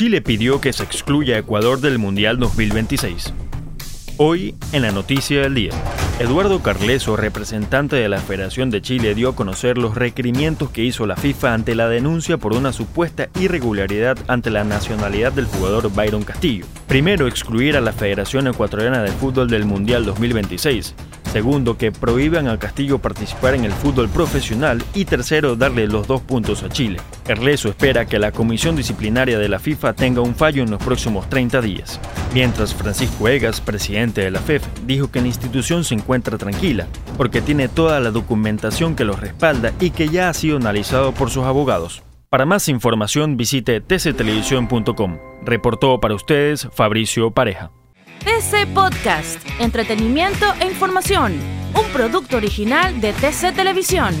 Chile pidió que se excluya a Ecuador del Mundial 2026. Hoy, en la noticia del día, Eduardo Carleso, representante de la Federación de Chile, dio a conocer los requerimientos que hizo la FIFA ante la denuncia por una supuesta irregularidad ante la nacionalidad del jugador Byron Castillo. Primero, excluir a la Federación Ecuatoriana de Fútbol del Mundial 2026. Segundo, que prohíban a Castillo participar en el fútbol profesional. Y tercero, darle los dos puntos a Chile. Carleso espera que la Comisión Disciplinaria de la FIFA tenga un fallo en los próximos 30 días. Mientras Francisco Egas, presidente de la FEF, dijo que la institución se encuentra tranquila, porque tiene toda la documentación que los respalda y que ya ha sido analizado por sus abogados. Para más información visite tctelevisión.com. Reportó para ustedes Fabricio Pareja. TC Podcast, entretenimiento e información, un producto original de TC Televisión.